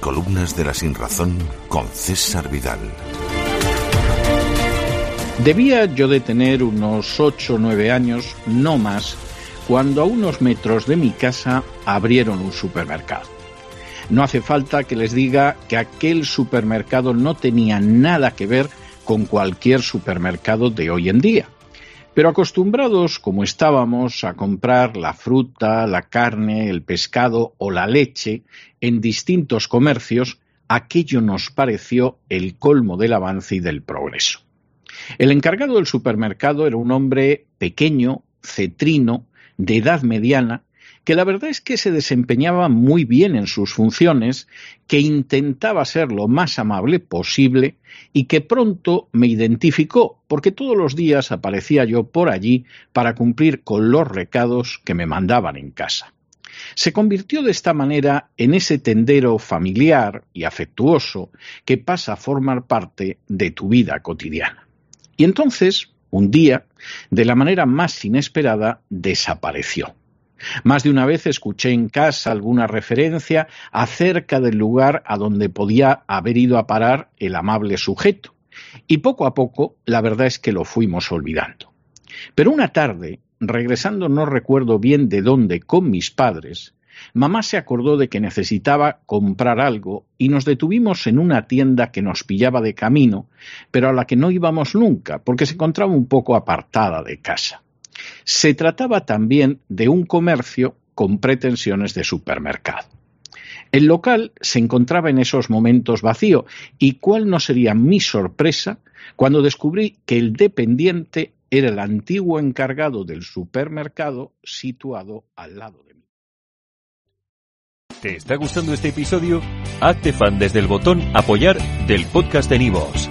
Crónicas de la Sinrazón con César Vidal. Debía yo de tener unos ocho o nueve años, no más, cuando a unos metros de mi casa abrieron un supermercado. No hace falta que les diga que aquel supermercado no tenía nada que ver con cualquier supermercado de hoy en día. Pero acostumbrados como estábamos a comprar la fruta, la carne, el pescado o la leche en distintos comercios, aquello nos pareció el colmo del avance y del progreso. El encargado del supermercado era un hombre pequeño, cetrino, de edad mediana, que la verdad es que se desempeñaba muy bien en sus funciones, que intentaba ser lo más amable posible y que pronto me identificó, porque todos los días aparecía yo por allí para cumplir con los recados que me mandaban en casa. Se convirtió de esta manera en ese tendero familiar y afectuoso que pasa a formar parte de tu vida cotidiana. Y entonces, un día, de la manera más inesperada, desapareció. Más de una vez escuché en casa alguna referencia acerca del lugar a donde podía haber ido a parar el amable sujeto, y poco a poco la verdad es que lo fuimos olvidando. Pero una tarde, regresando no recuerdo bien de dónde con mis padres, mamá se acordó de que necesitaba comprar algo y nos detuvimos en una tienda que nos pillaba de camino, pero a la que no íbamos nunca, porque se encontraba un poco apartada de casa. Se trataba también de un comercio con pretensiones de supermercado. El local se encontraba en esos momentos vacío y cuál no sería mi sorpresa cuando descubrí que el dependiente era el antiguo encargado del supermercado situado al lado de mí. ¿Te está gustando este episodio? Hazte fan desde el botón apoyar del podcast de Nivos.